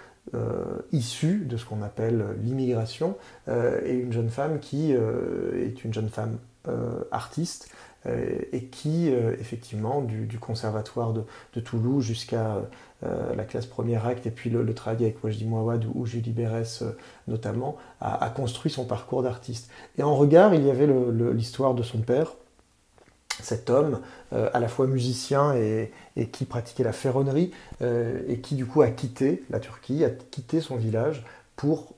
issue de ce qu'on appelle l'immigration, et une jeune femme qui est une jeune femme artiste, et qui, effectivement, du, conservatoire de, Toulouse jusqu'à euh, la classe première acte et puis le, travail avec Wajdi Mouawad ou, Julie Bérès euh, notamment, a, construit son parcours d'artiste. Et en regard, il y avait l'histoire de son père, cet homme, euh, à la fois musicien et, qui pratiquait la ferronnerie, et qui du coup a quitté la Turquie, a quitté son village pour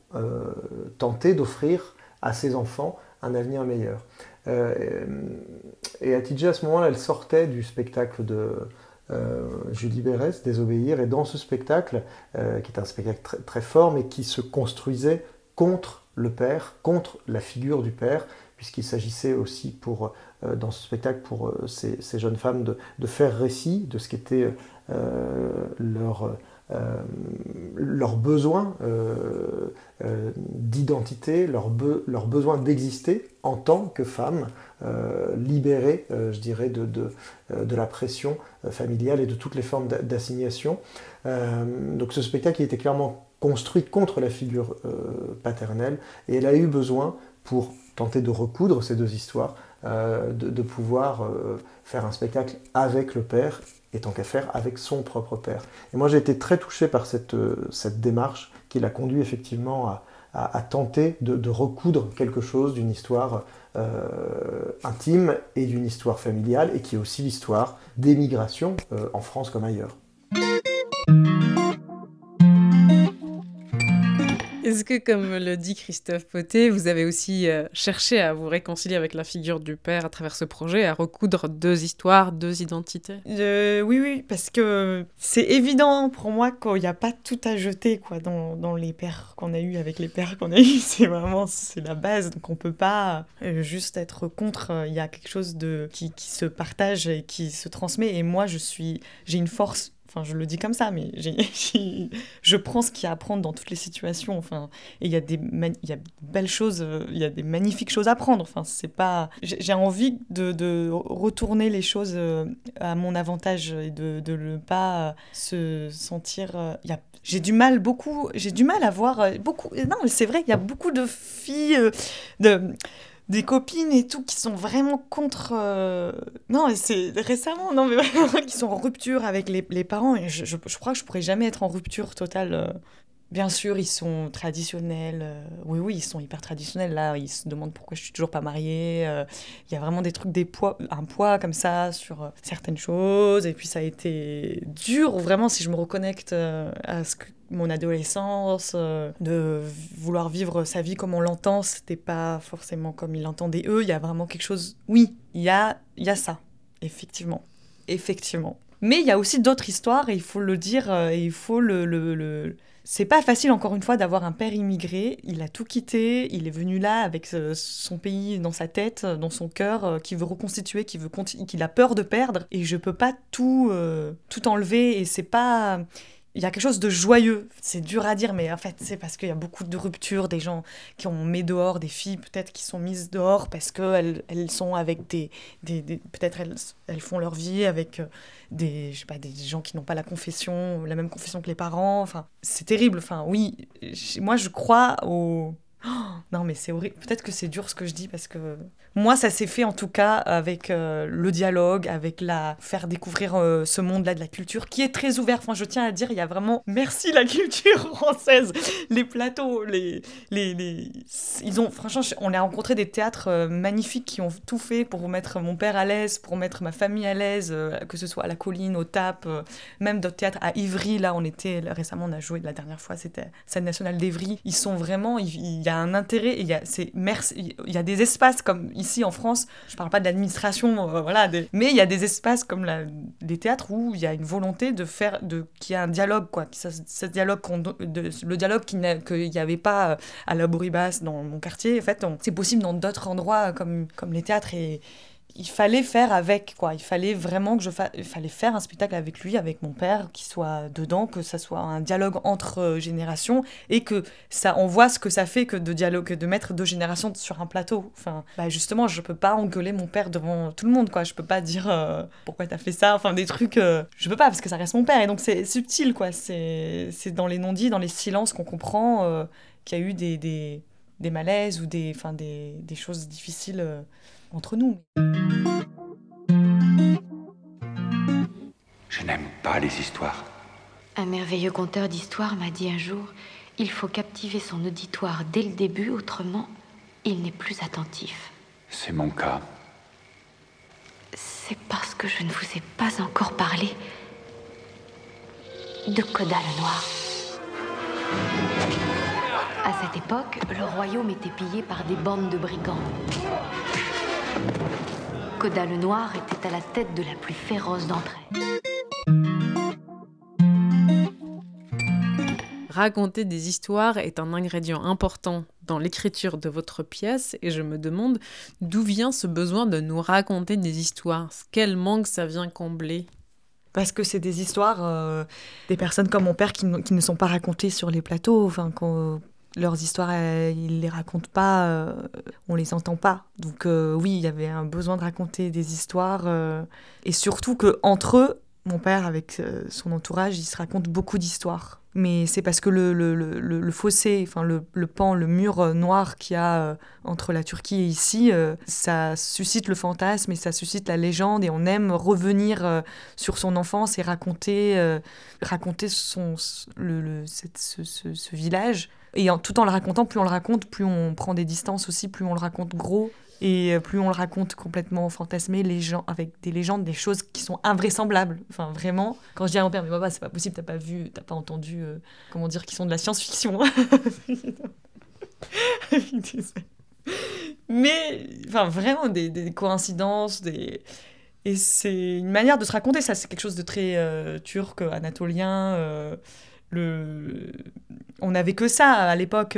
tenter d'offrir à ses enfants un avenir meilleur. et Atidja, à ce moment-là, elle sortait du spectacle de, euh, Julie Bérès, Désobéir, et dans ce spectacle, euh, qui est un spectacle très, fort, mais qui se construisait contre le père, contre la figure du père, puisqu'il s'agissait aussi pour, euh, dans ce spectacle pour ces, jeunes femmes de, faire récit de ce qu'était leur euh, besoins euh, euh, d'identité, leur, leur, besoin d'exister en tant que femmes libérées, je dirais, de, de, de, la pression familiale et de toutes les formes d'assignation. donc ce spectacle était clairement construit contre la figure paternelle et elle a eu besoin pour tenter de recoudre ces deux histoires, de, de, pouvoir faire un spectacle avec le père et tant qu'à faire avec son propre père. Et moi j'ai été très touché par cette, euh, cette démarche qui l'a conduit effectivement à, à, tenter de, recoudre quelque chose d'une histoire euh, intime et d'une histoire familiale et qui est aussi l'histoire d'émigration euh, en France comme ailleurs. Est-ce que, comme le dit Christophe Poté, vous avez aussi euh, cherché à vous réconcilier avec la figure du père à travers ce projet, à recoudre deux histoires, deux identités? Euh, Oui, oui, parce que c'est évident pour moi qu'il n'y a pas tout à jeter quoi, dans, dans les pères qu'on a eus, avec les pères qu'on a eus. <laughs> C'est vraiment c'est la base, donc on ne peut pas euh, juste être contre. Il y a quelque chose de, qui, qui se partage et qui se transmet. Et moi, je suis, j'ai une force Enfin, je le dis comme ça, mais <laughs> je prends ce qu'il y a à prendre dans toutes les situations. Enfin, et il y a des il y a belles choses, euh, il y a des magnifiques choses à prendre. Enfin, c'est pas. J'ai envie de, de, retourner les choses euh, à mon avantage et de ne pas se sentir. Euh, y a j'ai du mal beaucoup j'ai du mal à voir beaucoup non c'est vrai il y a beaucoup de filles de des copines et tout qui sont vraiment contre. Euh, non, c'est récemment, non, mais vraiment, <laughs> qui sont en rupture avec les, les parents. Et je, je, crois que je pourrais jamais être en rupture totale. Euh. Bien sûr, ils sont traditionnels. Euh. Oui, oui, ils sont hyper traditionnels. Là, ils se demandent pourquoi je suis toujours pas mariée. Il y a vraiment des trucs, des poids, un poids comme ça sur certaines choses. Et puis, ça a été dur, vraiment, si je me reconnecte à ce que mon adolescence, euh, de vouloir vivre sa vie comme on l'entend, c'était pas forcément comme ils l'entendaient eux. Il y a vraiment quelque chose. Oui, il y a, y a ça, effectivement. Effectivement. Mais il y a aussi d'autres histoires, et il faut le dire, euh, et il faut le. le, C'est pas facile, encore une fois, d'avoir un père immigré. Il a tout quitté, il est venu là avec euh, son pays dans sa tête, dans son cœur, qui veut reconstituer, qui veut qu'il a peur de perdre. Et je peux pas tout, tout enlever, et c'est pas il y a quelque chose de joyeux. C'est dur à dire, mais en fait, c'est parce qu'il y a beaucoup de ruptures, des gens qui ont mis dehors, des filles peut-être qui sont mises dehors parce qu'elles elles sont avec des. des, peut-être elles, elles font leur vie avec euh, des, je sais pas, des gens qui n'ont pas la confession, la même confession que les parents. Enfin, c'est terrible. Enfin, oui, moi je crois au. <gasps> Non, mais c'est horrible. Peut-être que c'est dur ce que je dis parce que moi, ça s'est fait en tout cas avec euh, le dialogue, avec la faire découvrir euh, ce monde-là de la culture qui est très ouvert. Enfin, je tiens à dire, il y a vraiment merci la culture française, <laughs> les plateaux, les, les, les... ils ont franchement, on a rencontré des théâtres euh, magnifiques qui ont tout fait pour mettre mon père à l'aise, pour mettre ma famille à l'aise, que ce soit à la colline, au TAP, même d'autres théâtres à Ivry. Là, on était récemment, on a joué la dernière fois, c'était scène nationale d'Ivry. Ils sont vraiment, un intérêt, il y a, c'est merci, il y a des espaces comme ici en France, je parle pas de l'administration, euh, voilà, mais il y a des espaces comme la, des théâtres où il y a une volonté de faire, de qu'il y a un dialogue, quoi, ça, ce dialogue, de, le dialogue qu'il n'y avait pas euh, à la Bouribas dans mon quartier, en fait, c'est possible dans d'autres endroits comme, comme les théâtres il fallait faire avec quoi. Il fallait vraiment que je fasse il fallait faire un spectacle avec lui avec mon père qui soit dedans que ça soit un dialogue entre euh, générations et que ça on voit ce que ça fait que de dialogue de mettre deux générations sur un plateau. Enfin bah justement je peux pas engueuler mon père devant tout le monde quoi. Je peux pas dire euh, pourquoi t'as fait ça enfin des trucs euh, je peux pas parce que ça reste mon père et donc c'est subtil quoi. C'est c'est dans les non-dits dans les silences qu'on comprend qu'il y a eu des, des, des malaises ou des enfin des, des choses difficiles entre nous. Je n'aime pas les histoires. Un merveilleux conteur d'histoires m'a dit un jour il faut captiver son auditoire dès le début, autrement, il n'est plus attentif. C'est mon cas. C'est parce que je ne vous ai pas encore parlé de Coda le Noir. À cette époque, le royaume était pillé par des bandes de brigands. Coda le Noir était à la tête de la plus féroce d'entre elles. Raconter des histoires est un ingrédient important dans l'écriture de votre pièce et je me demande d'où vient ce besoin de nous raconter des histoires. Quel manque ça vient combler? Parce que c'est des histoires euh, des personnes comme mon père qui, ne sont pas racontées sur les plateaux, enfin, leurs histoires, euh, ils les racontent pas, euh, on les entend pas. Donc euh, oui, il y avait un besoin de raconter des histoires et surtout que entre eux, mon père avec son entourage, il se raconte beaucoup d'histoires. Mais c'est parce que le, le, le, le fossé, enfin le, pan, le mur noir qu'il y a entre la Turquie et ici, ça suscite le fantasme et ça suscite la légende et on aime revenir sur son enfance et raconter, raconter son, cette, ce, ce village et tout en le racontant, plus on le raconte, plus on prend des distances aussi, plus on le raconte gros. Et euh, plus on le raconte complètement fantasmé, les gens, avec des légendes, des choses qui sont invraisemblables. Enfin, vraiment. Quand je dis à mon père, mais papa, c'est pas possible, t'as pas vu, t'as pas entendu, euh, comment dire, qui sont de la science-fiction. <laughs> mais, enfin, vraiment, des, coïncidences, des. Et c'est une manière de se raconter, ça, c'est quelque chose de très euh, turc, anatolien le... on n'avait que ça à l'époque.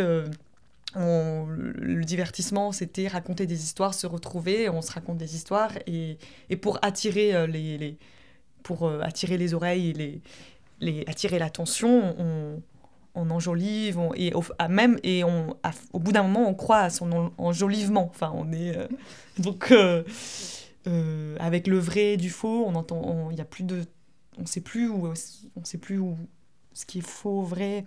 Euh, le divertissement, c'était raconter des histoires, se retrouver, on se raconte des histoires, et, et pour attirer euh, les, pour euh, attirer les oreilles et les, les attirer l'attention, on, on enjolive, et au, même et on, au bout d'un moment, on croit à son enjolivement. Enfin, on est <laughs> donc avec le vrai du faux, on entend, il y a plus de, on sait plus où, on sait plus où ce qui est faux, vrai.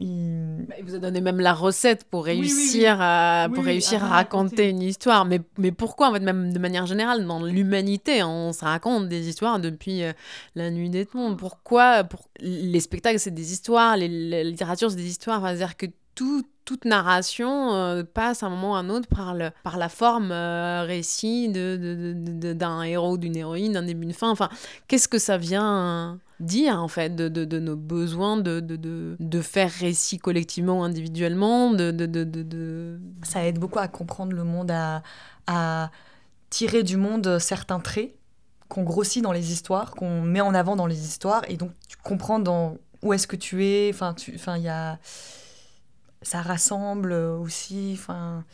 Il... Bah, il... vous a donné même la recette pour réussir à pour réussir à, raconter, une histoire. Mais, mais pourquoi, en fait, même de manière générale, dans l'humanité, on se raconte des histoires depuis euh, la nuit des temps. Pourquoi pour... Les spectacles, c'est des histoires, les, la littérature, c'est des histoires. C'est-à-dire que tout, toute narration euh, passe à un moment ou à un autre par, le, par la forme euh, récit d'un de, de, héros, d'une héroïne, d'un début, d'une fin. Enfin, qu'est-ce que ça vient dire en fait de, de, de nos besoins de, de, faire récit collectivement ou individuellement de, Ça aide beaucoup à comprendre le monde, à, à tirer du monde certains traits qu'on grossit dans les histoires, qu'on met en avant dans les histoires, et donc tu comprends dans où est-ce que tu es, enfin il y a... Ça rassemble aussi, enfin...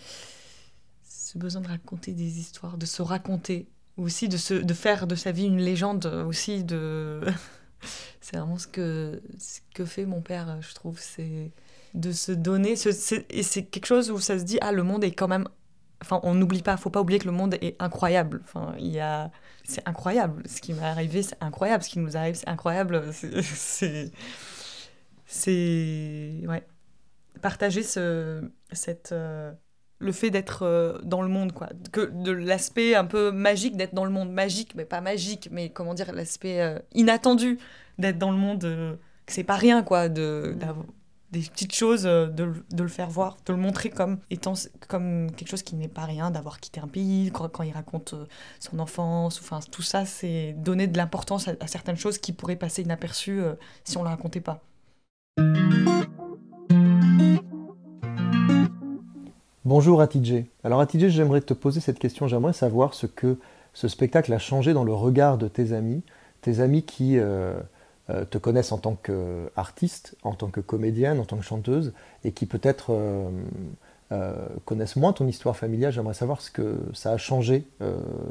Ce besoin de raconter des histoires, de se raconter, aussi de, se, de faire de sa vie une légende, aussi de... <laughs> c'est vraiment ce que, ce que fait mon père, je trouve. C'est de se donner. et c'est quelque chose où ça se dit ah, le monde est quand même. Enfin, on n'oublie pas, faut pas oublier que le monde est incroyable. Enfin, il y a. C'est incroyable. Ce qui m'est arrivé, c'est incroyable. Ce qui nous arrive, c'est incroyable. <laughs> C'est. C'est. Ouais. partager ce, cette, le fait d'être dans le monde, quoi. Que, de l'aspect un peu magique d'être dans le monde. Magique, mais pas magique, mais comment dire, l'aspect inattendu d'être dans le monde. que c'est pas rien, quoi, de, des petites choses, euh, de, de, le faire voir, de le montrer comme étant comme quelque chose qui n'est pas rien, d'avoir quitté un pays, quand, il raconte euh, son enfance, enfin tout ça, c'est donner de l'importance à, certaines choses qui pourraient passer inaperçues euh, si on ne la racontait pas. Bonjour Atidje. Alors Atidje, j'aimerais te poser cette question, j'aimerais savoir ce que ce spectacle a changé dans le regard de tes amis, tes amis qui... Euh, te connaissent en tant qu'artiste, en tant que comédienne, en tant que chanteuse, et qui peut-être euh, euh, connaissent moins ton histoire familiale. J'aimerais savoir ce que ça a changé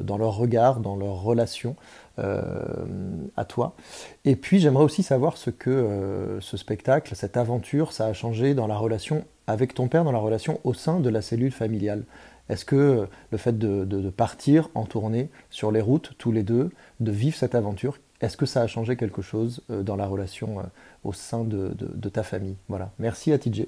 dans leur regard, dans leur relation à toi. Et puis j'aimerais aussi savoir ce que ce spectacle, cette aventure, ça a changé dans la relation avec ton père, dans la relation au sein de la cellule familiale. Est-ce que le fait de, partir en tournée sur les routes, tous les deux, de vivre cette aventure, est-ce que ça a changé quelque chose euh, dans la relation euh, au sein de, ta famille? Voilà. Merci à TJ.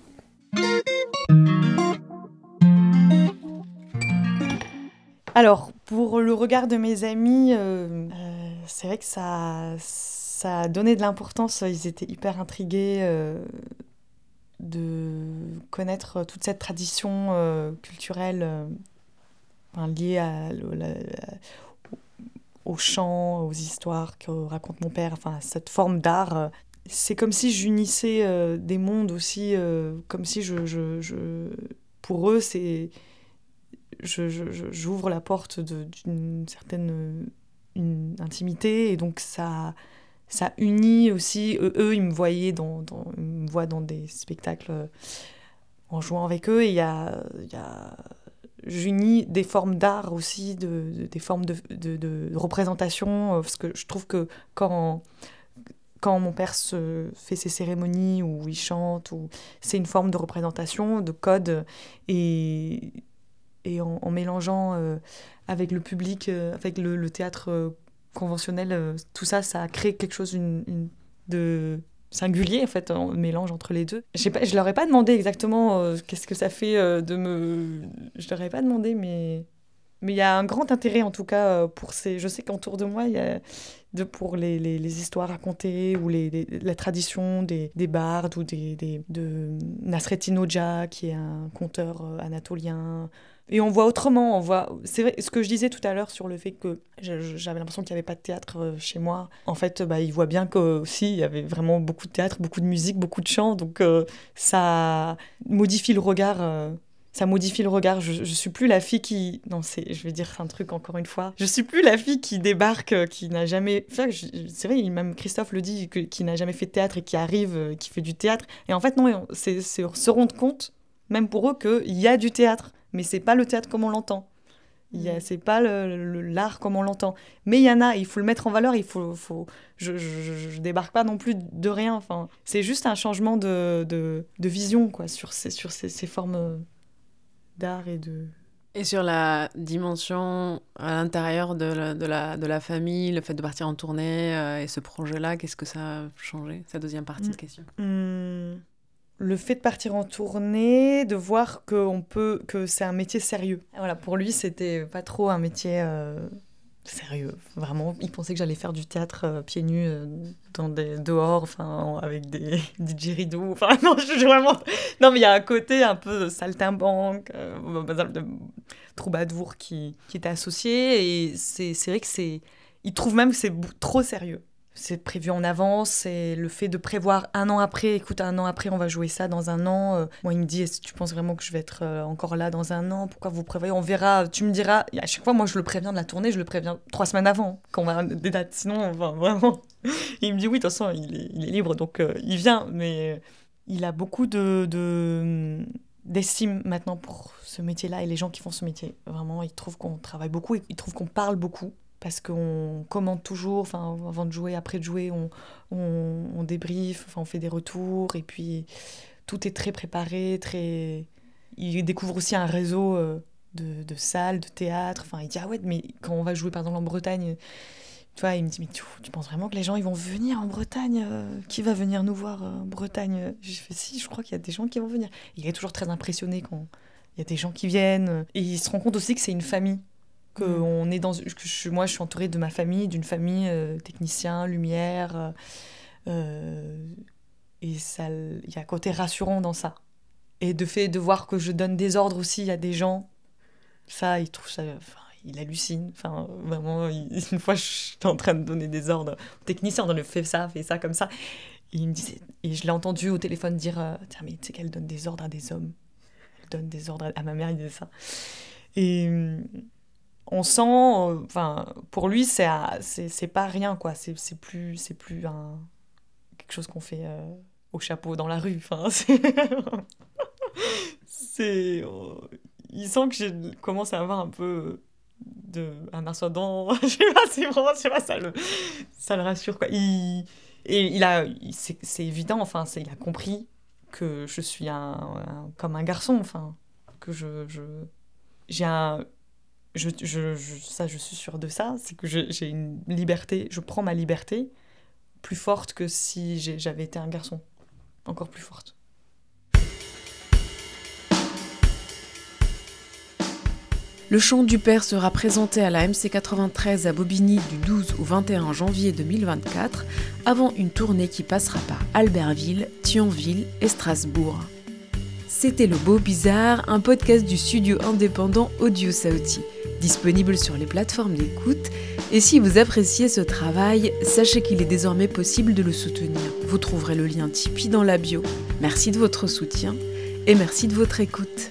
Alors, pour le regard de mes amis, euh, c'est vrai que ça, ça a donné de l'importance. Ils étaient hyper intrigués de connaître toute cette tradition culturelle liée à, aux chants, aux histoires que raconte mon père, enfin cette forme d'art. Euh, c'est comme si j'unissais euh, des mondes aussi, euh, comme si je, je, pour eux, c'est j'ouvre la porte d'une certaine une intimité et donc ça ça unit aussi eux, ils me voyaient dans, dans ils me voient dans des spectacles en jouant avec eux et il y a, y a j'unis des formes d'art aussi, de, des formes de, de, représentation, euh, parce que je trouve que quand, quand mon père se fait ses cérémonies ou il chante, ou, c'est une forme de représentation, de code, et, et en, mélangeant euh, avec le public, euh, avec le, théâtre conventionnel, tout ça, ça a créé quelque chose une, de singulier en fait, en mélange entre les deux. Je ne leur ai pas demandé exactement euh, qu'est-ce que ça fait euh, de me. Je leur ai pas demandé, mais mais il y a un grand intérêt en tout cas euh, pour ces. Je sais qu'autour de moi il y a de pour les, les, les histoires racontées ou les, la tradition des, des bardes ou des, des de Nasreddin Hoxha qui est un conteur anatolien et on voit autrement, on voit. C'est ce que je disais tout à l'heure sur le fait que j'avais l'impression qu'il n'y avait pas de théâtre euh, chez moi. En fait, bah, il voit bien qu'aussi, il y avait vraiment beaucoup de théâtre, beaucoup de musique, beaucoup de chants. Donc, euh, ça modifie le regard. Euh, ça modifie le regard. Je, je suis plus la fille qui. Non, c'est. Je vais dire un truc encore une fois. Je suis plus la fille qui débarque, qui n'a jamais. c'est vrai, même Christophe le dit, qui n'a jamais fait de théâtre et qui arrive, qui fait du théâtre. Et en fait, non, c'est se rendre compte, même pour eux, qu'il y a du théâtre mais c'est pas le théâtre comme on l'entend. Mm. C'est pas l'art comme on l'entend. Mais il y en a, il faut le mettre en valeur, il faut, faut je, je, débarque pas non plus de rien. Enfin, c'est juste un changement de, de, de, vision quoi, sur, ces, sur ces, ces formes d'art et de... Et sur la dimension à l'intérieur de la, de, la, de la famille, le fait de partir en tournée euh, et ce projet-là, qu'est-ce que ça a changé Sa deuxième partie de mm. question? Mm le fait de partir en tournée, de voir que, peut, que c'est un métier sérieux. Voilà, pour lui, c'était pas trop un métier euh, sérieux. Vraiment, il pensait que j'allais faire du théâtre euh, pieds nus euh, dans des dehors, enfin, avec des <laughs> DJ rideaux. Enfin, <laughs> non, je suis vraiment. Non, mais il y a un côté un peu saltimbanque, de troubadour qui, qui est associé. Et c'est vrai que c'est. Il trouve même que c'est trop sérieux c'est prévu en avance, et le fait de prévoir un an après, écoute, un an après, on va jouer ça dans un an. Euh, moi, il me dit, est-ce que tu penses vraiment que je vais être euh, encore là dans un an? Pourquoi vous prévoyez? On verra, tu me diras. à chaque fois, moi, je le préviens de la tournée, je le préviens trois semaines avant, quand on va des dates. Sinon, enfin, <laughs> vraiment. il me dit, oui, de toute façon, il est, libre, donc euh, il vient. Mais il a beaucoup de, de d'estime maintenant pour ce métier-là et les gens qui font ce métier. Vraiment, ils trouvent qu'on travaille beaucoup, ils trouvent qu'on parle beaucoup parce qu'on commente toujours, enfin, avant de jouer, après de jouer, on, on, on débriefe, enfin, on fait des retours, et puis tout est très préparé, très... Il découvre aussi un réseau euh, de, de salles, de théâtre, enfin, il dit, ah ouais, mais quand on va jouer, par en Bretagne, Tu vois, il me dit, mais tu, penses vraiment que les gens, ils vont venir en Bretagne euh, Qui va venir nous voir euh, en Bretagne? J'ai fait, si, je crois qu'il y a des gens qui vont venir. Il est toujours très impressionné quand il y a des gens qui viennent. Et il se rend compte aussi que c'est une famille. Que on est dans, je, moi, je suis entourée de ma famille, d'une famille euh, technicien, lumière. euh, euh, et ça, il y a un côté rassurant dans ça. Et de fait de voir que je donne des ordres aussi à des gens, ça, il trouve ça. Enfin, il hallucine. Enfin, vraiment, une fois, j'étais en train de donner des ordres au technicien, on le fait ça, fait ça, comme ça. Et il me disait, et je l'ai entendu au téléphone dire Tiens, mais tu sais qu'elle donne des ordres à des hommes. Elle donne des ordres à, à ma mère, il disait ça. Et on sent, euh, enfin, pour lui, c'est c'est pas rien, quoi. C'est plus, c'est plus quelque chose qu'on fait euh, au chapeau dans la rue. Enfin, <laughs> c'est. euh, il sent que j'ai commence à avoir un peu de un ascendant. <laughs> je sais pas, c'est vraiment, sais pas, ça le, ça le rassure, quoi. Il, et il a, c'est évident, enfin, il a compris que je suis un- comme un garçon, enfin, que je, je j'ai un, je, je, je- ça, je suis sûre de ça, c'est que j'ai une liberté, je prends ma liberté plus forte que si j'avais été un garçon, encore plus forte. Le chant du père sera présenté à la MC93 à Bobigny du 12 au 21 janvier 2024, avant une tournée qui passera par Albertville, Thionville et Strasbourg. C'était Le Beau Bizarre, un podcast du studio indépendant Audio Saoti, disponible sur les plateformes d'écoute. Et si vous appréciez ce travail, sachez qu'il est désormais possible de le soutenir. Vous trouverez le lien Tipeee dans la bio. Merci de votre soutien et merci de votre écoute.